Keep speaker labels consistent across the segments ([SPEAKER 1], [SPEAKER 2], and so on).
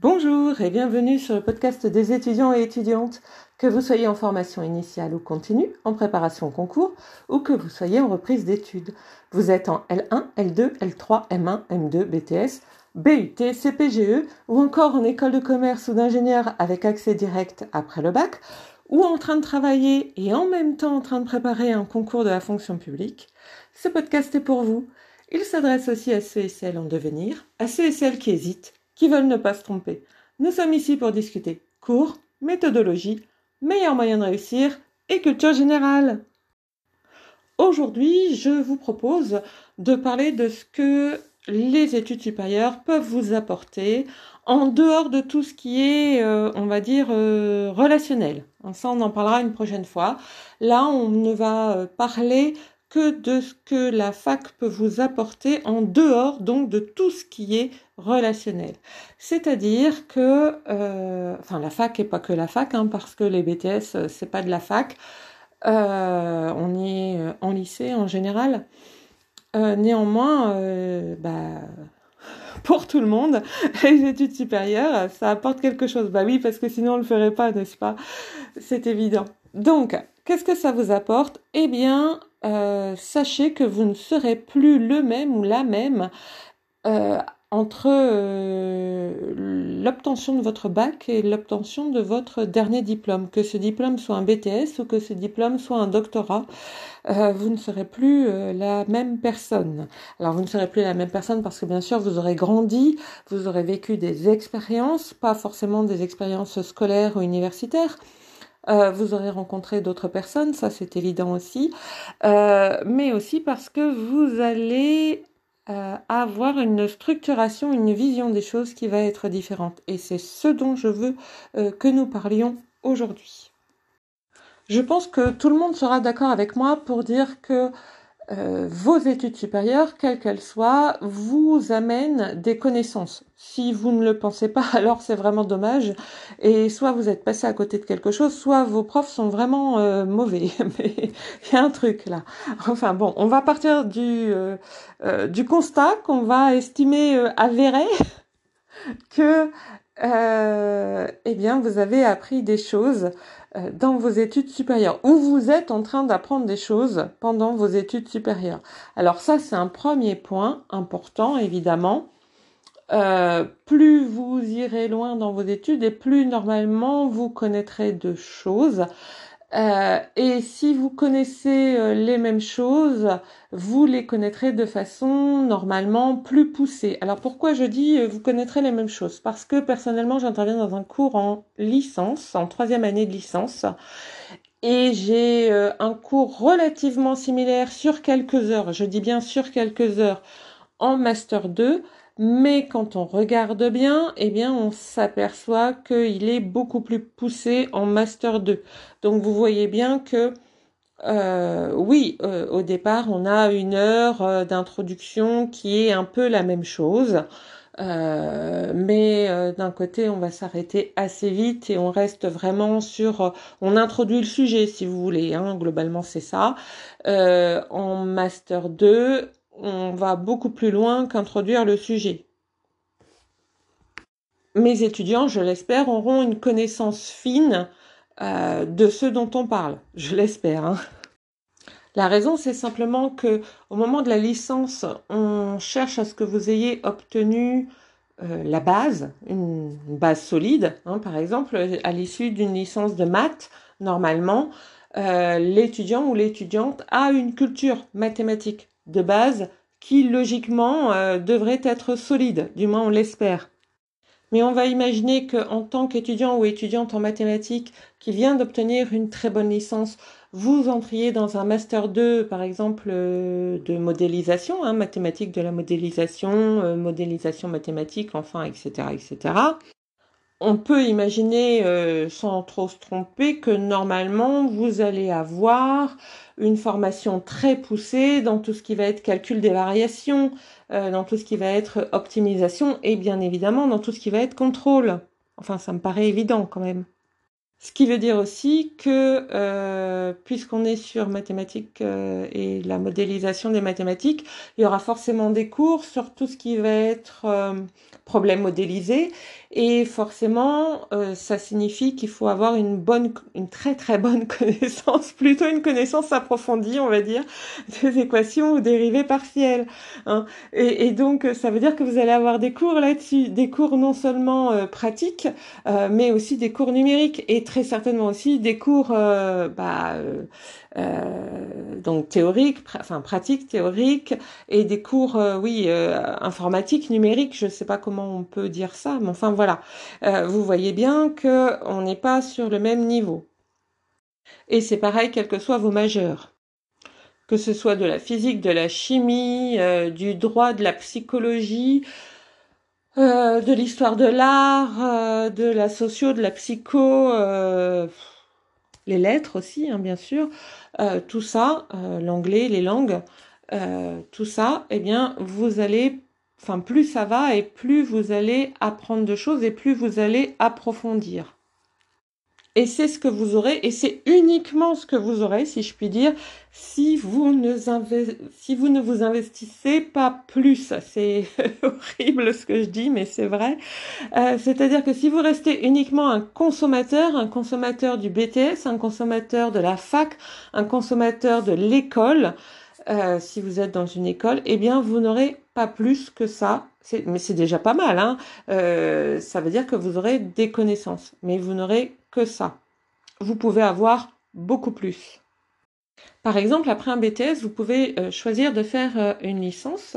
[SPEAKER 1] Bonjour et bienvenue sur le podcast des étudiants et étudiantes, que vous soyez en formation initiale ou continue, en préparation au concours ou que vous soyez en reprise d'études. Vous êtes en L1, L2, L3, M1, M2, BTS, BUT, CPGE ou encore en école de commerce ou d'ingénieur avec accès direct après le bac ou en train de travailler et en même temps en train de préparer un concours de la fonction publique. Ce podcast est pour vous. Il s'adresse aussi à ceux et celles en devenir, à ceux et celles qui hésitent qui veulent ne pas se tromper. Nous sommes ici pour discuter cours, méthodologie, meilleurs moyens de réussir et culture générale. Aujourd'hui, je vous propose de parler de ce que les études supérieures peuvent vous apporter en dehors de tout ce qui est, euh, on va dire, euh, relationnel. Ça, on en parlera une prochaine fois. Là, on ne va euh, parler que de ce que la fac peut vous apporter en dehors donc de tout ce qui est relationnel. C'est-à-dire que, euh, enfin la fac et pas que la fac, hein, parce que les BTS euh, c'est pas de la fac, euh, on y est en lycée en général. néanmoins, bah, pour tout le monde, les études supérieures, ça apporte quelque chose. Bah oui, parce que sinon on le ferait pas, n'est-ce pas? C'est évident. Donc, qu'est-ce que ça vous apporte? Eh bien, euh, sachez que vous ne serez plus le même ou la même euh, entre euh, l'obtention de votre bac et l'obtention de votre dernier diplôme. Que ce diplôme soit un BTS ou que ce diplôme soit un doctorat, vous ne serez plus la même personne. Alors vous ne serez plus la même personne parce que bien sûr vous aurez grandi, vous aurez vécu des expériences, pas forcément des expériences scolaires ou universitaires, euh, vous aurez rencontré d'autres personnes, ça c'est évident aussi, euh, mais aussi parce que vous allez euh, avoir une structuration, une vision des choses qui va être différente. Et c'est ce dont je veux que nous parlions aujourd'hui. Je pense que tout le monde sera d'accord avec moi pour dire que euh, vos études supérieures, quelles qu'elles soient, vous amènent des connaissances. Si vous ne le pensez pas, alors c'est vraiment dommage. Et soit vous êtes passé à côté de quelque chose, soit vos profs sont vraiment euh, mauvais. Mais il y a un truc là. Enfin bon, on va partir du, euh, du constat qu'on va estimer avéré que eh bien vous avez appris des choses euh, dans vos études supérieures ou vous êtes en train d'apprendre des choses pendant vos études supérieures. Alors ça, c'est un premier point important, évidemment. Euh, plus vous irez loin dans vos études et plus normalement vous connaîtrez de choses. Euh, et si vous connaissez euh, les mêmes choses, vous les connaîtrez de façon normalement plus poussée. Alors pourquoi je dis euh, vous connaîtrez les mêmes choses? Parce que personnellement, j'interviens dans un cours en licence, en troisième année de licence, et j'ai un cours relativement similaire sur quelques heures. Je dis bien sur quelques heures en master 2 mais quand on regarde bien, eh bien, on s'aperçoit qu'il est beaucoup plus poussé en master 2. Donc, vous voyez bien que, euh, oui, euh, au départ, on a une heure euh, d'introduction qui est un peu la même chose. mais d'un côté, on va s'arrêter assez vite et on reste vraiment sur, on introduit le sujet si vous voulez. Hein, globalement, c'est ça. en master 2, on va beaucoup plus loin qu'introduire le sujet. Mes étudiants, je l'espère, auront une connaissance fine euh, de ce dont on parle. Je l'espère. Hein. La raison, c'est simplement que au moment de la licence, on cherche à ce que vous ayez obtenu euh, la base, une, base solide. Hein. par exemple, à l'issue d'une licence de maths, normalement, euh, l'étudiant ou l'étudiante a une culture mathématique de base qui logiquement euh, devrait être solide, du moins on l'espère. Mais on va imaginer qu'en tant qu'étudiant ou étudiante en mathématiques qui vient d'obtenir une très bonne licence, vous entriez dans un master 2, par exemple, euh, de modélisation, hein, mathématiques de la modélisation, euh, modélisation mathématique, enfin, etc., etc on peut imaginer, sans trop se tromper, que normalement, vous allez avoir une formation très poussée dans tout ce qui va être calcul des variations, euh, dans tout ce qui va être optimisation et bien évidemment dans tout ce qui va être contrôle. Enfin, ça me paraît évident quand même. Ce qui veut dire aussi que, euh, puisqu'on est sur mathématiques euh, et la modélisation des mathématiques, il y aura forcément des cours sur tout ce qui va être euh, problème modélisé. Et forcément, euh, ça signifie qu'il faut avoir une bonne, une très très bonne connaissance, plutôt une connaissance approfondie, on va dire, des équations ou dérivées partielles. Hein. Et, donc, ça veut dire que vous allez avoir des cours là-dessus, des cours non seulement pratiques, mais aussi des cours numériques. Et certainement aussi des cours euh, bah, euh, euh, donc théoriques, enfin pratiques, théoriques, et des cours, oui, informatiques, numériques, je ne sais pas comment on peut dire ça, mais enfin voilà. vous voyez bien que on n'est pas sur le même niveau. Et c'est pareil, quels que soient vos majeurs que ce soit de la physique, de la chimie, du droit, de la psychologie, euh, de l'histoire de l'art, euh, de la socio, de la psycho, euh, les lettres aussi, hein, bien sûr, tout ça, l'anglais, les langues, tout ça, eh bien, vous allez, enfin, plus ça va et plus vous allez apprendre de choses et plus vous allez approfondir. Et c'est ce que vous aurez, et c'est uniquement ce que vous aurez, si je puis dire, si vous ne, si vous, ne vous investissez pas plus. C'est horrible ce que je dis, mais c'est vrai. Euh, c'est-à-dire que si vous restez uniquement un consommateur, un consommateur du BTS, un consommateur de la fac, un consommateur de l'école, euh, si vous êtes dans une école, eh bien, vous n'aurez pas plus que ça. Mais c'est déjà pas mal. Hein euh, ça veut dire que vous aurez des connaissances, mais vous n'aurez ça. Vous pouvez avoir beaucoup plus. Par exemple, après un BTS, vous pouvez euh, choisir de faire euh, une licence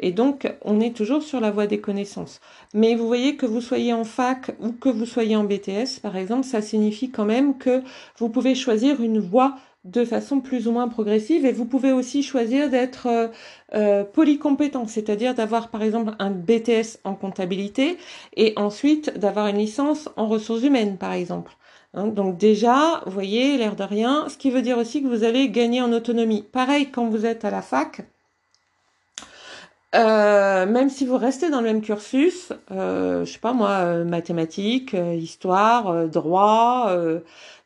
[SPEAKER 1] et donc on est toujours sur la voie des connaissances. Mais vous voyez que vous soyez en fac ou que vous soyez en BTS, par exemple, ça signifie quand même que vous pouvez choisir une voie de façon plus ou moins progressive et vous pouvez aussi choisir d'être euh, euh, polycompétent, c'est-à-dire d'avoir par exemple un BTS en comptabilité et ensuite d'avoir une licence en ressources humaines par exemple. Hein, donc déjà, vous voyez, l'air de rien, ce qui veut dire aussi que vous allez gagner en autonomie. Pareil quand vous êtes à la fac, euh, même si vous restez dans le même cursus, euh, je sais pas moi, mathématiques, histoire, droit,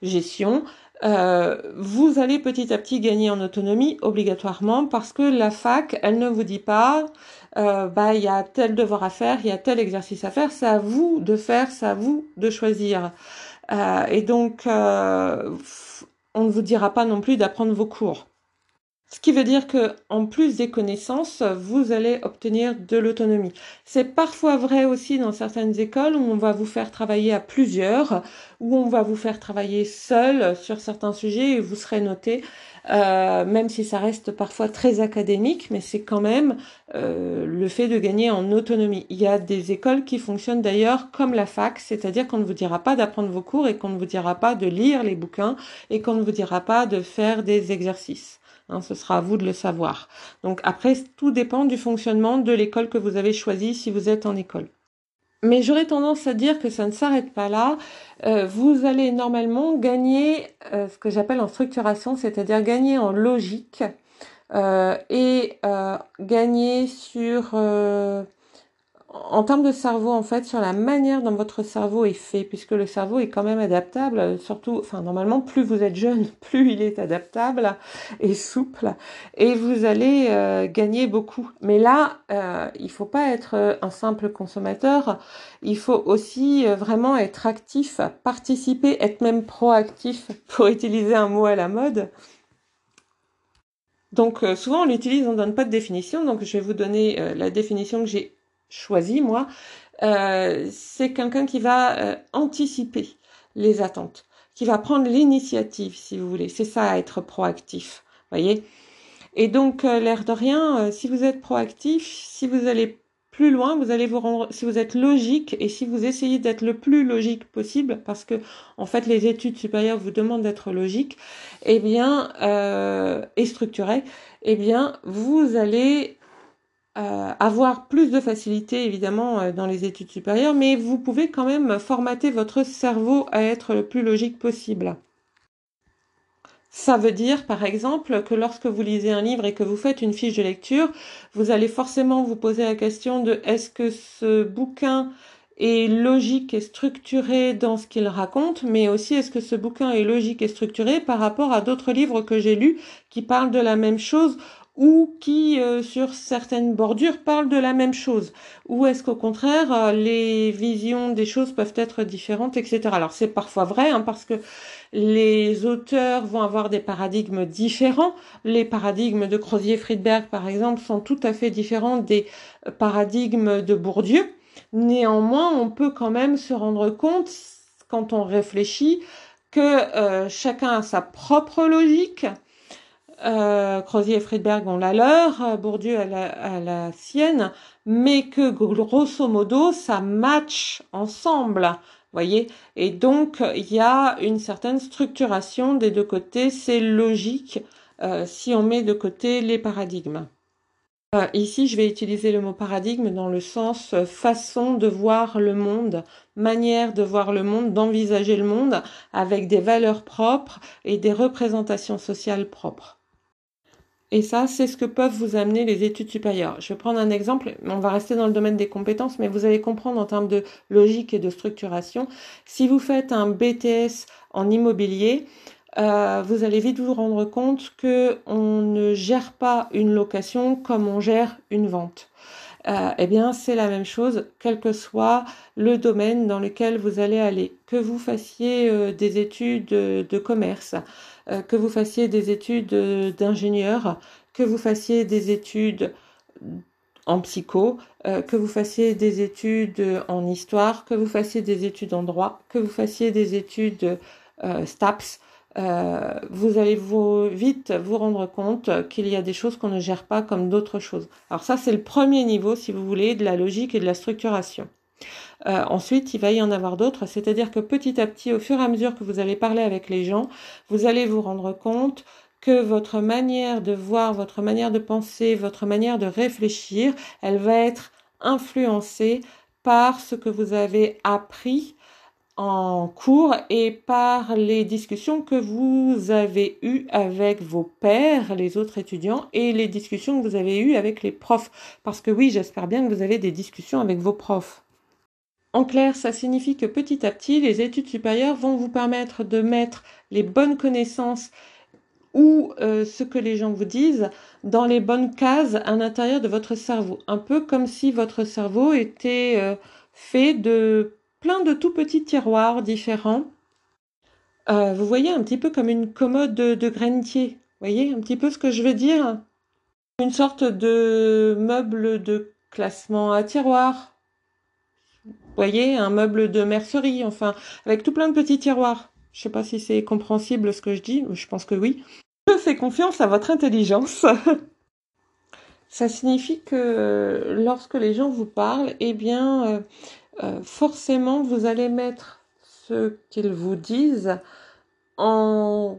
[SPEAKER 1] gestion, euh, vous allez petit à petit gagner en autonomie obligatoirement parce que la fac, elle ne vous dit pas, euh, bah il y a tel devoir à faire, il y a tel exercice à faire, c'est à vous de faire, c'est à vous de choisir. Euh, et donc, on ne vous dira pas non plus d'apprendre vos cours. Ce qui veut dire que, en plus des connaissances, vous allez obtenir de l'autonomie. C'est parfois vrai aussi dans certaines écoles où on va vous faire travailler à plusieurs, où on va vous faire travailler seul sur certains sujets et vous serez noté, euh, même si ça reste parfois très académique, mais c'est quand même euh, le fait de gagner en autonomie. Il y a des écoles qui fonctionnent d'ailleurs comme la fac, c'est-à-dire qu'on ne vous dira pas d'apprendre vos cours et qu'on ne vous dira pas de lire les bouquins et qu'on ne vous dira pas de faire des exercices. Hein, ce sera à vous de le savoir. Donc après, tout dépend du fonctionnement de l'école que vous avez choisie si vous êtes en école. Mais j'aurais tendance à dire que ça ne s'arrête pas là. Euh, vous allez normalement gagner euh, ce que j'appelle en structuration, c'est-à-dire gagner en logique euh, et gagner sur en termes de cerveau, en fait, sur la manière dont votre cerveau est fait, puisque le cerveau est quand même adaptable, surtout, enfin, normalement, plus vous êtes jeune, plus il est adaptable et souple, et vous allez euh, gagner beaucoup. Mais là, euh, il faut pas être un simple consommateur, il faut aussi euh, vraiment être actif, participer, être même proactif, pour utiliser un mot à la mode. Donc euh, souvent on l'utilise, on ne donne pas de définition, donc je vais vous donner la définition que j'ai choisi, moi, euh, c'est quelqu'un qui va euh, anticiper les attentes, qui va prendre l'initiative, si vous voulez. C'est ça, être proactif, voyez. Et donc, euh, l'air de rien, si vous êtes proactif, si vous allez plus loin, vous allez vous rendre, si vous êtes logique et si vous essayez d'être le plus logique possible, parce que en fait les études supérieures vous demandent d'être logique, eh bien et structuré, eh bien vous allez euh, avoir plus de facilité évidemment euh, dans les études supérieures, mais vous pouvez quand même formater votre cerveau à être le plus logique possible. Ça veut dire, par exemple, que lorsque vous lisez un livre et que vous faites une fiche de lecture, vous allez forcément vous poser la question de est-ce que ce bouquin est logique et structuré dans ce qu'il raconte, mais aussi est-ce que ce bouquin est logique et structuré par rapport à d'autres livres que j'ai lus qui parlent de la même chose ou qui, euh, sur certaines bordures, parlent de la même chose Ou est-ce qu'au contraire, euh, les visions des choses peuvent être différentes, etc. Alors c'est parfois vrai, hein, parce que les auteurs vont avoir des paradigmes différents. Les paradigmes de Crozier-Friedberg, par exemple, sont tout à fait différents des paradigmes de Bourdieu. Néanmoins, on peut quand même se rendre compte, quand on réfléchit, que euh, chacun a sa propre logique, euh, Crozier et Friedberg ont la leur, Bourdieu a la, sienne, mais que grosso modo ça match ensemble, voyez. Et donc il y a une certaine structuration des deux côtés, c'est logique euh, si on met de côté les paradigmes. Euh, ici, je vais utiliser le mot paradigme dans le sens façon de voir le monde, manière de voir le monde, d'envisager le monde avec des valeurs propres et des représentations sociales propres. Et ça, c'est ce que peuvent vous amener les études supérieures. Je vais prendre un exemple, on va rester dans le domaine des compétences, mais vous allez comprendre en termes de logique et de structuration. Si vous faites un BTS en immobilier, euh, vous allez vite vous rendre compte que on ne gère pas une location comme on gère une vente. Euh, eh bien, c'est la même chose, quel que soit le domaine dans lequel vous allez aller. Que vous fassiez euh, des études de commerce, que vous fassiez des études d'ingénieur, que vous fassiez des études en psycho, euh, que vous fassiez des études en histoire, que vous fassiez des études en droit, que vous fassiez des études euh, STAPS, vous allez vite vous rendre compte qu'il y a des choses qu'on ne gère pas comme d'autres choses. Alors ça, c'est le premier niveau, si vous voulez, de la logique et de la structuration. Euh, ensuite, il va y en avoir d'autres, c'est-à-dire que petit à petit, au fur et à mesure que vous allez parler avec les gens, vous allez vous rendre compte que votre manière de voir, votre manière de penser, votre manière de réfléchir, elle va être influencée par ce que vous avez appris en cours et par les discussions que vous avez eues avec vos pairs, les autres étudiants, et les discussions que vous avez eues avec les profs. Parce que oui, j'espère bien que vous avez des discussions avec vos profs. En clair, ça signifie que petit à petit, les études supérieures vont vous permettre de mettre les bonnes connaissances ou euh, ce que les gens vous disent dans les bonnes cases à l'intérieur de votre cerveau. Un peu comme si votre cerveau était euh, fait de plein de tout petits tiroirs différents. Euh, vous voyez un petit peu comme une commode de, de Vous voyez un petit peu ce que je veux dire? Une sorte de meuble de classement à voyez, un meuble de mercerie, enfin, avec tout plein de petits tiroirs. Je sais pas si c'est compréhensible ce que je dis, je pense que oui. Je fais confiance à votre intelligence. Ça signifie que lorsque les gens vous parlent, eh bien, euh, euh, forcément, vous allez mettre ce qu'ils vous disent en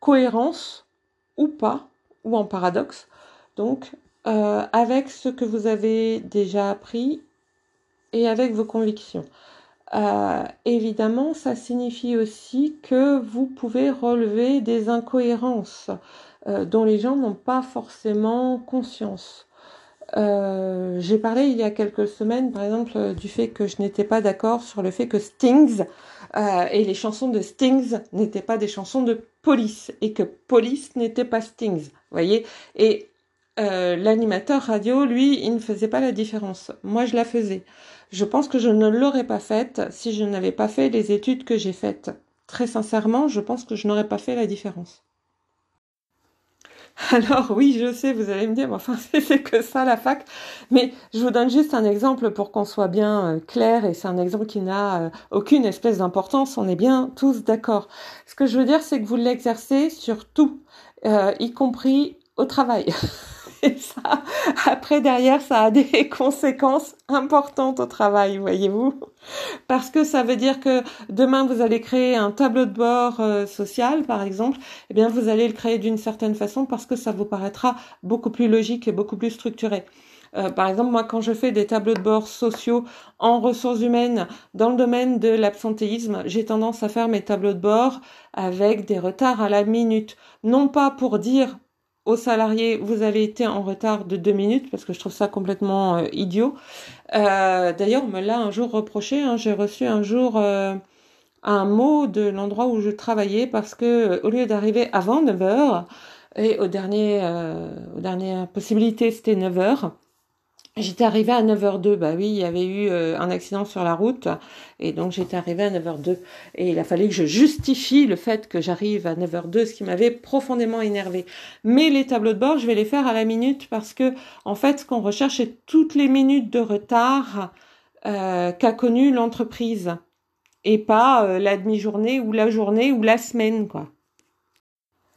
[SPEAKER 1] cohérence ou pas, ou en paradoxe, donc euh, avec ce que vous avez déjà appris avec vos convictions. Euh, évidemment, ça signifie aussi que vous pouvez relever des incohérences euh, dont les gens n'ont pas forcément conscience. Euh, j'ai parlé il y a quelques semaines, par exemple, du fait que je n'étais pas d'accord sur le fait que Stings et les chansons de Stings n'étaient pas des chansons de Police et que Police n'était pas Stings, voyez? Et l'animateur radio, lui, il ne faisait pas la différence. Moi, je la faisais. Je pense que je ne l'aurais pas faite si je n'avais pas fait les études que j'ai faites. Très sincèrement, je pense que je n'aurais pas fait la différence. Alors oui, je sais, vous allez me dire, enfin c'est que ça la fac, mais je vous donne juste un exemple pour qu'on soit bien euh, clair et c'est un exemple qui n'a euh, aucune espèce d'importance, on est bien tous d'accord. Ce que je veux dire, c'est que vous l'exercez sur tout, euh, y compris au travail. Et ça, après, derrière, ça a des conséquences importantes au travail, voyez-vous. Parce que ça veut dire que demain, vous allez créer un tableau de bord euh, social, par exemple. Eh bien, vous allez le créer d'une certaine façon parce que ça vous paraîtra beaucoup plus logique et beaucoup plus structuré. Euh, par exemple, moi, quand je fais des tableaux de bord sociaux en ressources humaines dans le domaine de l'absentéisme, j'ai tendance à faire mes tableaux de bord avec des retards à la minute. Non pas pour dire aux salariés, vous avez été en retard de deux minutes parce que je trouve ça complètement euh, idiot. Euh, D'ailleurs, on me l'a un jour reproché. Hein, J'ai reçu un jour euh, un mot de l'endroit où je travaillais parce que au lieu d'arriver avant 9 heures et aux dernières possibilités, c'était 9 heures. J'étais arrivée à 9h02, bah oui, il y avait eu euh, un accident sur la route, et donc j'étais arrivée à 9h02. Et il a fallu que je justifie le fait que j'arrive à 9h02, ce qui m'avait profondément énervé. Mais les tableaux de bord, je vais les faire à la minute, parce que, en fait, ce qu'on recherche, c'est toutes les minutes de retard euh, qu'a connu l'entreprise, et pas euh, la demi-journée, ou la journée, ou la semaine, quoi.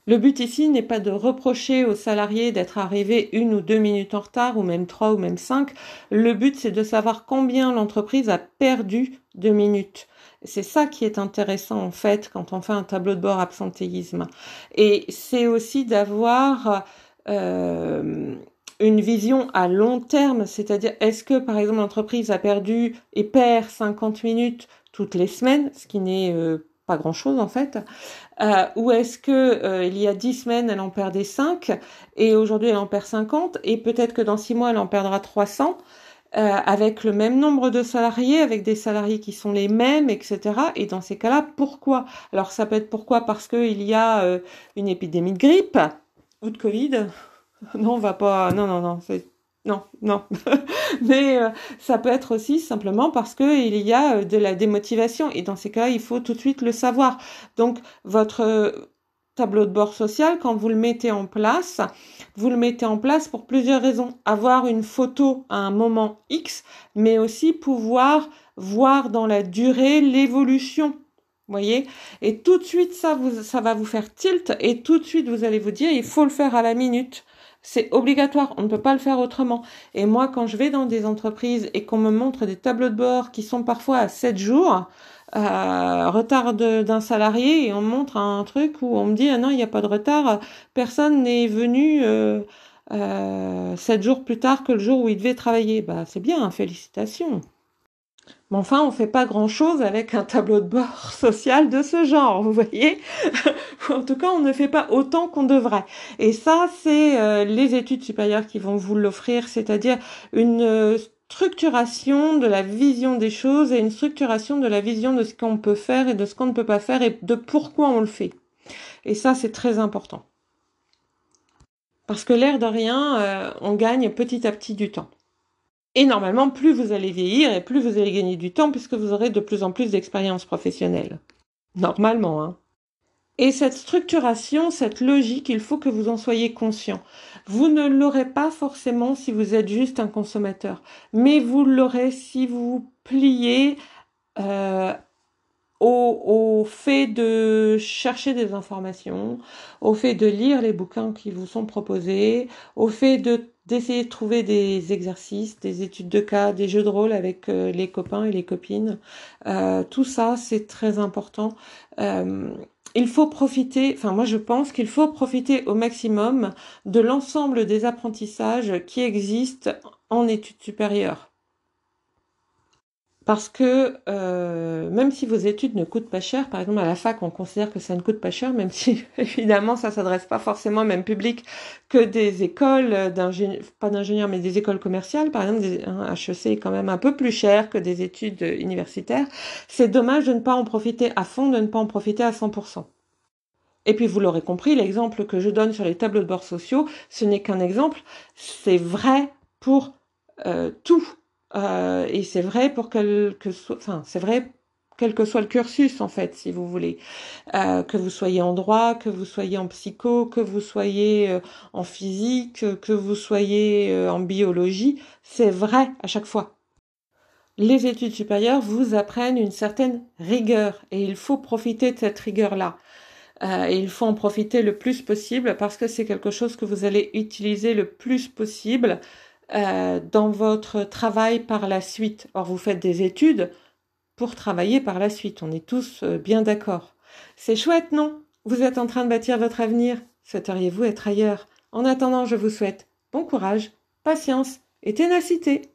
[SPEAKER 1] Le but ici n'est pas de reprocher aux salariés d'être arrivés une ou deux minutes en retard, ou même trois ou même cinq. Le but, c'est de savoir combien l'entreprise a perdu de minutes. C'est ça qui est intéressant en fait quand on fait un tableau de bord absentéisme. Et c'est aussi d'avoir euh, une vision à long terme, c'est-à-dire est-ce que par exemple l'entreprise a perdu et perd 50 minutes toutes les semaines, ce qui n'est euh, pas grand-chose en fait, euh, ou est-ce que euh, il y a dix semaines elle en perdait 5 et aujourd'hui elle en perd 50 et peut-être que dans six mois elle en perdra 300 euh, avec le même nombre de salariés, avec des salariés qui sont les mêmes, etc. Et dans ces cas-là, pourquoi? Alors ça peut être pourquoi? Parce qu'il y a euh, une épidémie de grippe ou de Covid. Non, on va pas. Non, non, non. Non, non. Mais euh, ça peut être aussi simplement parce que il y a euh, de la démotivation et dans ces cas, il faut tout de suite le savoir. Donc votre euh, tableau de bord social, quand vous le mettez en place, vous le mettez en place pour plusieurs raisons. Avoir une photo à un moment X, mais aussi pouvoir voir dans la durée l'évolution voyez? Et tout de suite, ça, vous, ça va vous faire tilt et tout de suite, vous allez vous dire, il faut le faire à la minute. C'est obligatoire, on ne peut pas le faire autrement. Et moi, quand je vais dans des entreprises et qu'on me montre des tableaux de bord qui sont parfois à 7 jours, euh, retard d'un salarié, et on montre un truc où on me dit, ah non, il n'y a pas de retard, personne n'est venu euh, euh, 7 jours plus tard que le jour où il devait travailler. Bah, c'est bien, félicitations. Mais enfin, on fait pas grand chose avec un tableau de bord social de ce genre, vous voyez? en tout cas, on ne fait pas autant qu'on devrait. Et ça, c'est euh, les études supérieures qui vont vous l'offrir, c'est-à-dire une euh, structuration de la vision des choses et une structuration de la vision de ce qu'on peut faire et de ce qu'on ne peut pas faire et de pourquoi on le fait. Et ça, c'est très important. Parce que l'air de rien, euh, on gagne petit à petit du temps. Et normalement, plus vous allez vieillir et plus vous allez gagner du temps puisque vous aurez de plus en plus d'expérience professionnelle. Normalement, hein. Et cette structuration, cette logique, il faut que vous en soyez conscient. Vous ne l'aurez pas forcément si vous êtes juste un consommateur, mais vous l'aurez si vous pliez euh, au, au, fait de chercher des informations, au fait de lire les bouquins qui vous sont proposés, au fait de d'essayer de trouver des exercices, des études de cas, des jeux de rôle avec euh, les copains et les copines. Euh, tout ça, c'est très important. Euh, il faut profiter, enfin moi je pense qu'il faut profiter au maximum de l'ensemble des apprentissages qui existent en études supérieures. Parce que euh, même si vos études ne coûtent pas cher, par exemple à la fac on considère que ça ne coûte pas cher, même si évidemment ça s'adresse pas forcément au même public que des écoles d'ingénieurs, pas d'ingénieurs mais des écoles commerciales, par exemple des, un HEC est quand même un peu plus cher que des études universitaires. C'est dommage de ne pas en profiter à fond, de ne pas en profiter à 100%. Et puis vous l'aurez compris, l'exemple que je donne sur les tableaux de bord sociaux, ce n'est qu'un exemple, c'est vrai pour euh, tout euh, et c'est vrai pour quel que soit, enfin, c'est vrai quel que soit le cursus en fait, si vous voulez, euh, que vous soyez en droit, que vous soyez en psycho, que vous soyez euh, en physique, que vous soyez en biologie, c'est vrai à chaque fois. Les études supérieures vous apprennent une certaine rigueur et il faut profiter de cette rigueur-là. Et il faut en profiter le plus possible parce que c'est quelque chose que vous allez utiliser le plus possible euh, dans votre travail par la suite. Or, vous faites des études pour travailler par la suite. On est tous euh, bien d'accord. C'est chouette, non? Vous êtes en train de bâtir votre avenir. Souhaiteriez-vous être ailleurs? En attendant, je vous souhaite bon courage, patience et ténacité.